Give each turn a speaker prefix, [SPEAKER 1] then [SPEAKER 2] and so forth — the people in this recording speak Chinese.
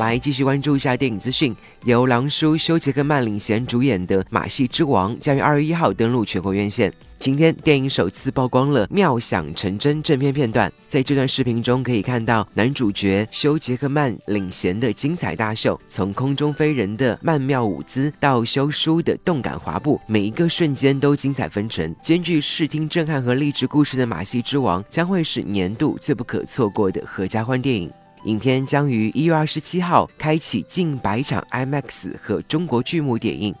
[SPEAKER 1] 来继续关注一下电影资讯。由狼叔休·杰克曼领衔主演的《马戏之王》将于二月一号登陆全国院线。今天，电影首次曝光了妙想成真正片片段。在这段视频中，可以看到男主角休·杰克曼领衔的精彩大秀，从空中飞人的曼妙舞姿到修叔的动感滑步，每一个瞬间都精彩纷呈。兼具视听震撼和励志故事的《马戏之王》将会是年度最不可错过的合家欢电影。影片将于一月二十七号开启近百场 IMAX 和中国剧目点映。